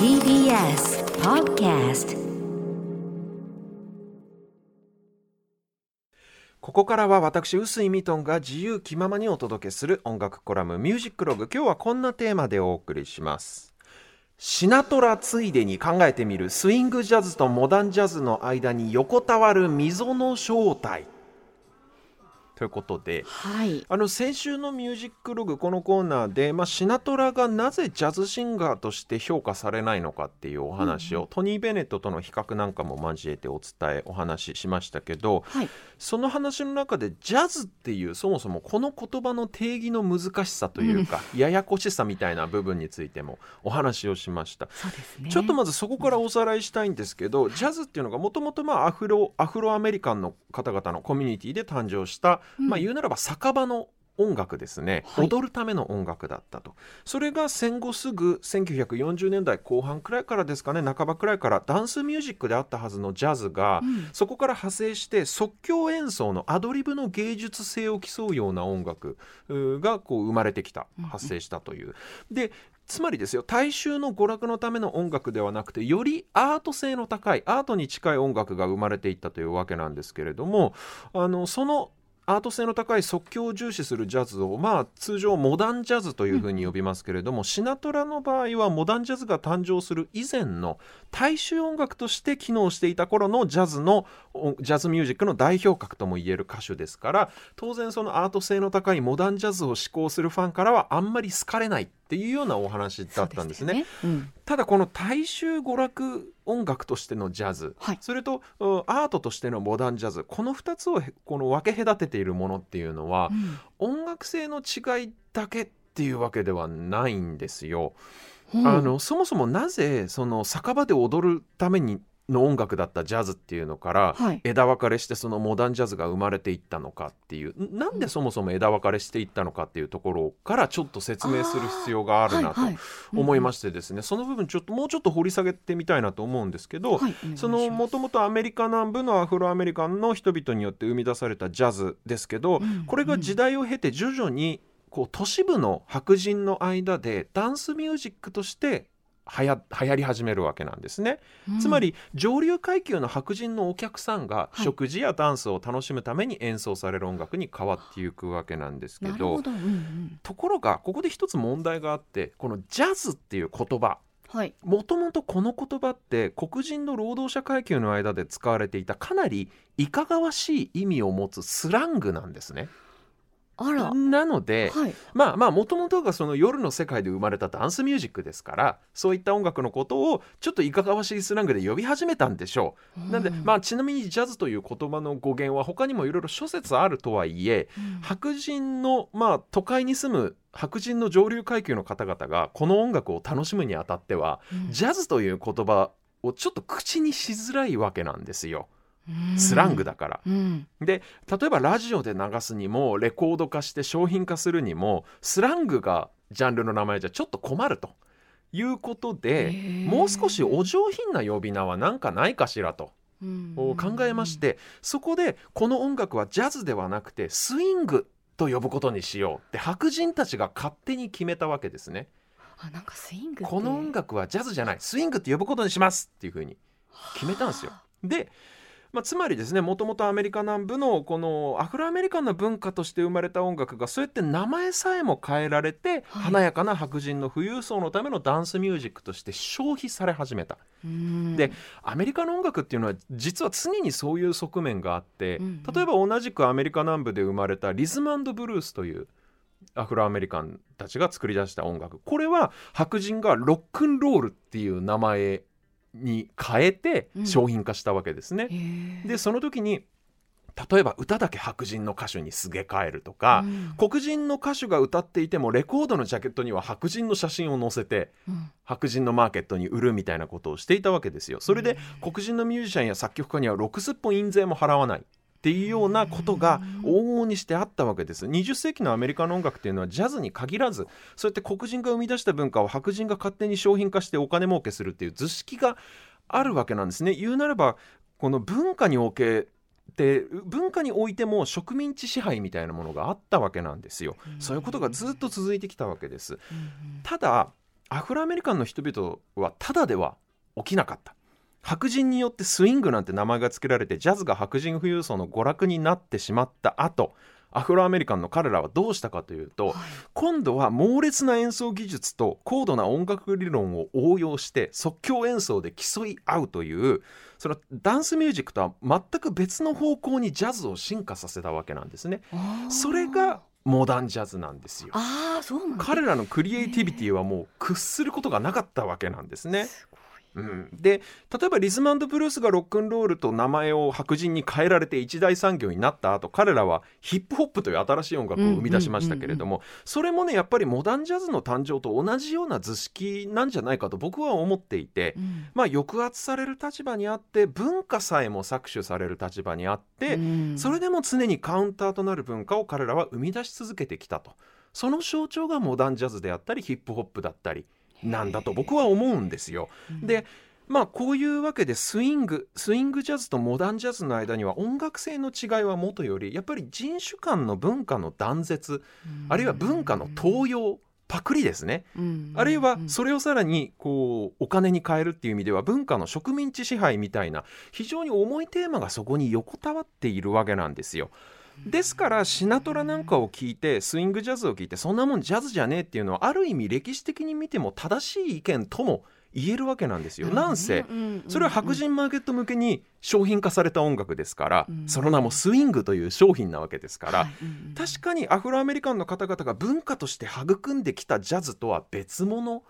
TBS Podcast ここからは私臼井ミトンが自由気ままにお届けする音楽コラム「ミュージックログ」今日はこんなテーマでお送りします。シナトラついでに考えてみるスイングジャズとモダンジャズの間に横たわる溝の正体。ということではい。あの先週のミュージックログこのコーナーで、まあ、シナトラがなぜジャズシンガーとして評価されないのかっていうお話を、トニー・ベネットとの比較なんかも交えてお伝えお話ししましたけどはい。その話の中でジャズっていうそもそもこの言葉の定義の難しさというか、ややこしさみたいな部分についてもお話をしました。ね。ちょっとまずそこからおさらいしたいんですけど、ジャズっていうのがもともとアフロアフロアメリカンの方々のコミュニティで誕生した、うん。まあ言うならば酒場の音楽ですね、はい。踊るための音楽だったと。それが戦後すぐ1940年代後半くらいからですかね。半ばくらいからダンスミュージックであったはずのジャズが、うん。そこから派生して即興演奏のアドリブの芸術性を競うような音楽がこう生まれてきたうん。発生したという。でつまりですよ大衆の娯楽のための音楽ではなくてよりアート性の高いアートに近い音楽が生まれていったというわけなんですけれどもあのそのアート性の高い即興を重視するジャズをまあ通常モダンジャズというふうに呼びますけれども、シナトラの場合はモダンジャズが誕生する以前の大衆音楽として機能していた頃のジャズのおジャズミュージックの代表格ともいえる歌手ですから当然そのアート性の高いモダンジャズを志向するファンからはあんまり好かれないっていうようなお話だったんですね。そうようん。ただこの大衆娯楽音楽としてのジャズ、はい。それとうんアートとしてのモダンジャズこの2つをへこの分け隔てているものっていうのはう、ん。音楽性の違いだけっていうわけではないんですよ。う。んあのそもそもなぜその酒場で踊るためにの音楽だったジャズっていうのから、はい。枝分かれしてそのモダンジャズが生まれていったのかっていうんなんでそもそも枝分かれしていったのかっていうところからちょっと説明する必要があるなと思いましてですね、その部分ちょっともうちょっと掘り下げてみたいなと思うんですけど、そのもともとアメリカ南部のアフロアメリカンの人々によって生み出されたジャズですけど、うん。これが時代を経て徐々にこう都市部の白人の間でダンスミュージックとしてはや流行り始めるわけなんですね、うん。つまり上流階級の白人のお客さんがはい。食事やダンスを楽しむために演奏される音楽に変わっていくわけなんですけどうんうん。ところがここで一つ問題があってこのジャズっていう言葉。はい。もともとこの言葉って黒人の労働者階級の間で使われていたかなりいかがわしい意味を持つスラングなんですね。あら。なので、はい。まあまあもともとがその夜の世界で生まれたダンスミュージックですからそういった音楽のことをちょっといかがわしいスラングで呼び始めたんでしょう。なんで、まあちなみにジャズという言葉の語源は他にもいろいろ諸説あるとはいえうん。白人のまあ都会に住む白人の上流階級の方々がこの音楽を楽しむにあたってはうん。ジャズという言葉をちょっと口にしづらいわけなんですよ。うんスラングだから。うん。で例えばラジオで流すにもレコード化して商品化するにもスラングがジャンルの名前じゃちょっと困るということでもう少しお上品な呼び名はなんかないかしらと。うん。考えましてそこでこの音楽はジャズではなくてスイングと呼ぶことにしようって白人たちが勝手に決めたわけですね。あなんかスイングこの音楽はジャズじゃない。スイングって呼ぶことにしますっていうふうに決めたんですよ。で、まあ、つまりですねもともとアメリカ南部のこのアフロアメリカンな文化として生まれた音楽がそうやって名前さえも変えられて、はい。華やかな白人の富裕層のためのダンスミュージックとして消費され始めた。うん。でアメリカの音楽っていうのは実は常にそういう側面があって、うんうん。例えば同じくアメリカ南部で生まれたリズムブルースというアフロアメリカンたちが作り出した音楽。これは白人がロックンロールっていう名前に変えてうん。商品化したわけですね。へーでその時に例えば歌だけ白人の歌手にすげ替えるとか、うん。黒人の歌手が歌っていてもレコードのジャケットには白人の写真を載せてうん。白人のマーケットに売るみたいなことをしていたわけですよ。それで黒人のミュージシャンや作曲家には60本印税も払わないっていうようなことが往々にしてあったわけです。20世紀のアメリカの音楽っていうのはジャズに限らずそうやって黒人が生み出した文化を白人が勝手に商品化してお金儲けするっていう図式があるわけなんですね。言うならばこの文化におけて文化においても植民地支配みたいなものがあったわけなんですよ。そういうことがずっと続いてきたわけです。うんただアフロアメリカンの人々はただでは起きなかった白人によってスイングなんて名前が付けられてジャズが白人富裕層の娯楽になってしまった後アフロアメリカンの彼らはどうしたかというと、はい、今度は猛烈な演奏技術と高度な音楽理論を応用して即興演奏で競い合うというそのダンスミュージックとは全く別の方向にジャズを進化させたわけなんですね。それがモダンジャズなんですよ。彼らのクリエイティビティはもう屈することがなかったわけなんですね。すうん、で例えばリズムブルースがロックンロールと名前を白人に変えられて一大産業になった後彼らはヒップホップという新しい音楽を生み出しましたけれどもそれもねやっぱりモダンジャズの誕生と同じような図式なんじゃないかと僕は思っていて、うん、まあ抑圧される立場にあって文化さえも搾取される立場にあって、うん、それでも常にカウンターとなる文化を彼らは生み出し続けてきたと。その象徴がモダンジャズであったりヒップホップだったりなんだと僕は思うんですよ。でまあこういうわけでスイングスイングジャズとモダンジャズの間には音楽性の違いはもとよりやっぱり人種間の文化の断絶あるいは文化の盗用パクリですね、あるいはそれをさらにこうお金に変えるっていう意味では文化の植民地支配みたいな非常に重いテーマがそこに横たわっているわけなんですよ。ですからシナトラなんかを聞いてスイングジャズを聞いてそんなもんジャズじゃねえっていうのはある意味歴史的に見ても正しい意見とも言えるわけなんですよ。なんせ、それは白人マーケット向けに商品化された音楽ですから、その名もスイングという商品なわけですから、確かにアフロアメリカンの方々が文化として育んできたジャズとは別物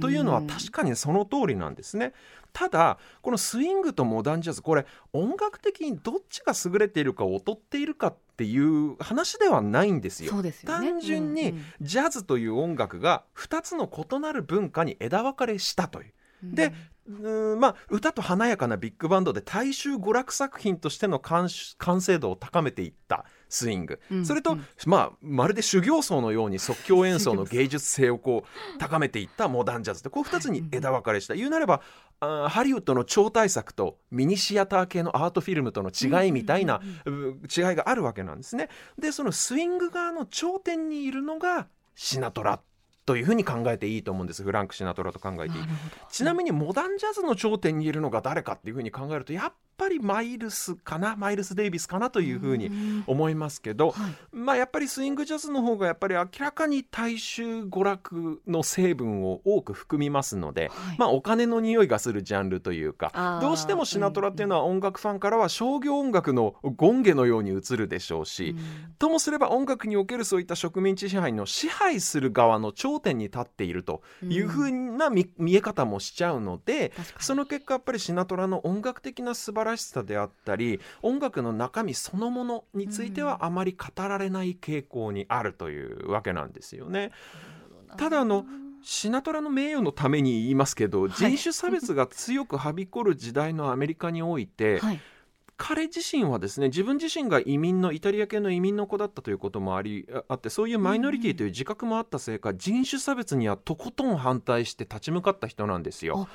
というのは確かにその通りなんですね。ただこのスイングとモダンジャズこれ音楽的にどっちが優れているか劣っているかっていう話ではないんですよ。すよね、単純にジャズという音楽が2つの異なる文化に枝分かれしたという。で、うんまあ、歌と華やかなビッグバンドで大衆娯楽作品としての完成度を高めていったスイング、うん、それと、うん、まあ、まるで修行僧のように即興演奏の芸術性をこう高めていったモダンジャズでこう2つに枝分かれした、言うなればあハリウッドの超大作とミニシアター系のアートフィルムとの違いみたいな違いがあるわけなんですね。でそのスイング側の頂点にいるのがシナトラというふうに考えていいと思うんです。フランク・シナトラと考えていい。ちなみにモダンジャズの頂点にいるのが誰かっていうふうに考えるとやっぱりマイルスかなマイルス・デイビスかなというふうに思いますけど、はい、まあやっぱりスイングジャズの方がやっぱり明らかに大衆娯楽の成分を多く含みますので、はい、まあお金の匂いがするジャンルというかどうしてもシナトラっていうのは音楽ファンからは商業音楽の権下のように映るでしょうし、ともすれば音楽におけるそういった植民地支配の支配する側の頂点に立っているというふうな見,、え方もしちゃうのでその結果やっぱりシナトラの音楽的な素晴らしさであったり音楽の中身そのものについてはあまり語られない傾向にあるというわけなんですよね。ただあのシナトラの名誉のために言いますけど、人種差別が強くはびこる時代のアメリカにおいて、はい彼自身はですね自分自身が移民のイタリア系の移民の子だったということもありあってそういうマイノリティという自覚もあったせいか、人種差別にはとことん反対して立ち向かった人なんですよ。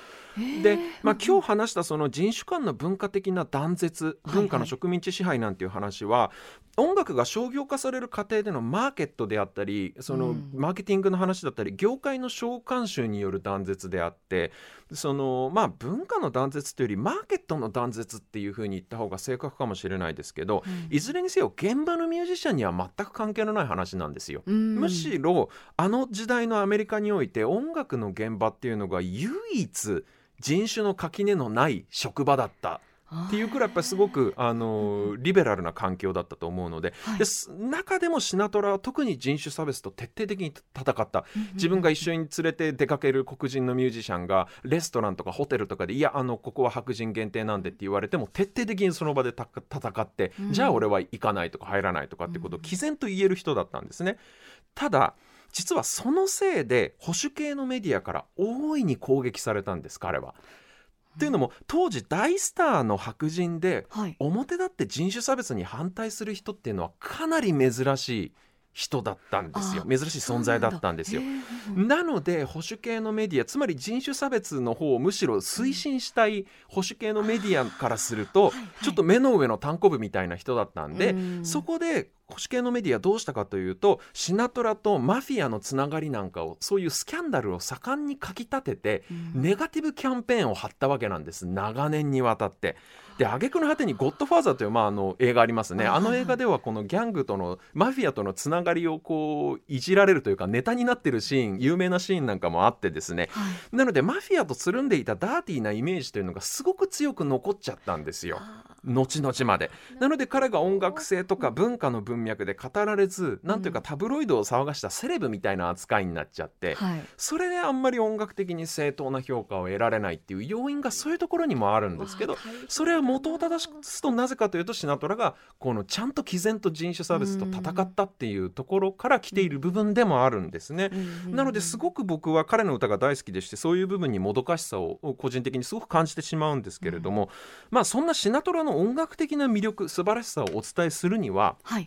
で、まあ、今日話したその人種間の文化的な断絶文化の植民地支配なんていう話は、音楽が商業化される過程でのマーケットであったりそのマーケティングの話だったり業界の召喚集による断絶であってそのまあ文化の断絶というよりマーケットの断絶っていうふうに言った方が正確かもしれないですけど、うん、いずれにせよ現場のミュージシャンには全く関係のない話なんですよ。むしろあの時代のアメリカにおいて音楽の現場っていうのが唯一人種の垣根のない職場だったっていうくらいやっぱりすごくあのリベラルな環境だったと思うのではい、で中でもシナトラは特に人種差別と徹底的に戦った。自分が一緒に連れて出かける黒人のミュージシャンがレストランとかホテルとかでいやあのここは白人限定なんでって言われても徹底的にその場で戦ってじゃあ俺は行かないとか入らないとかってことを毅然と言える人だったんですね。ただ実はそのせいで保守系のメディアから大いに攻撃されたんです彼は。っていうのも当時大スターの白人で、表立って人種差別に反対する人っていうのはかなり珍しい人だったんですよ。珍しい存在だったんですよ。なので保守系のメディアつまり人種差別の方をむしろ推進したい保守系のメディアからすると、ちょっと目の上の単行部みたいな人だったんで、そこで保守系のメディアどうしたかというとシナトラとマフィアのつながりなんかをそういうスキャンダルを盛んにかきたてて、うん。ネガティブキャンペーンを張ったわけなんです。長年にわたって。で挙句の果てに「ゴッドファーザー」という、まあ、あの映画ありますね。ああの映画ではこのギャングとのマフィアとのつながりをこういじられるというかネタになってるシーン有名なシーンなんかもあってですね。はい。なのでマフィアとつるんでいたダーティーなイメージというのがすごく強く残っちゃったんですよ。あ後々まで。なので彼が音楽性とか文化の文脈で語られずなんというかタブロイドを騒がしたセレブみたいな扱いになっちゃってーはい。それであんまり音楽的に正当な評価を得られないっていう要因がそういうところにもあるんですけどそれは元を正すとなぜかというとシナトラがこのちゃんと毅然と人種差別と戦ったっていうところから来ている部分でもあるんですね。なのですごく僕は彼の歌が大好きでしてそういう部分にもどかしさを個人的にすごく感じてしまうんですけれども、まあそんなシナトラの音楽的な魅力素晴らしさをお伝えするにははい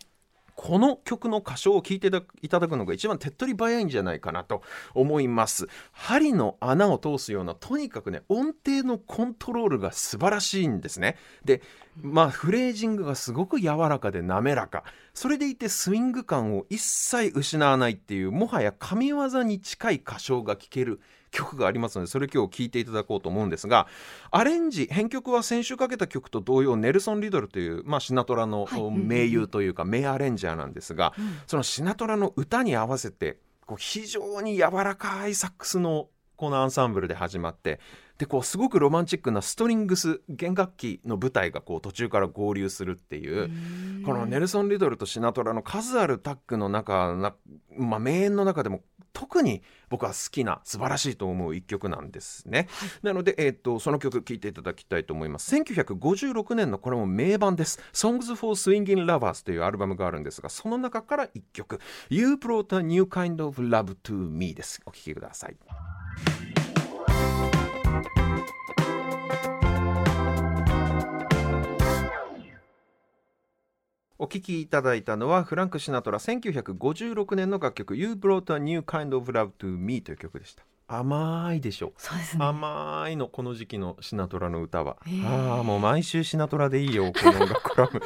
この曲の歌唱を聴いていただくのが一番手っ取り早いんじゃないかなと思います。針の穴を通すようなとにかくね音程のコントロールが素晴らしいんですね。でまあフレージングがすごく柔らかで滑らか。それでいてスイング感を一切失わないっていうもはや神業に近い歌唱が聴ける曲がありますのでそれ今日聴いていただこうと思うんですがアレンジ編曲は先週かけた曲と同様ネルソン・リドルという、まあ、シナトラの名優というか名アレンジャーなんですが、うん。そのシナトラの歌に合わせてこう非常に柔らかいサックスのこのアンサンブルで始まってでこうすごくロマンチックなストリングス弦楽器の舞台がこう途中から合流するっていう。このネルソン・リドルとシナトラの数あるタッグの中な、まあ、名演の中でも特に僕は好きな素晴らしいと思う一曲なんですね。なので、えー、とその曲聴いていただきたいと思います。1956年のこれも名盤です。Songs for Swinging Lovers というアルバムがあるんですが、その中から一曲 You brought a new kind of love to me です。お聴きください。お聴きいただいたのはフランク・シナトラ1956年の楽曲 You brought a new kind of love to me という曲でした。甘いでしょそうですね。甘いのこの時期のシナトラの歌は、へー。ああもう毎週シナトラでいいよこの音楽コラム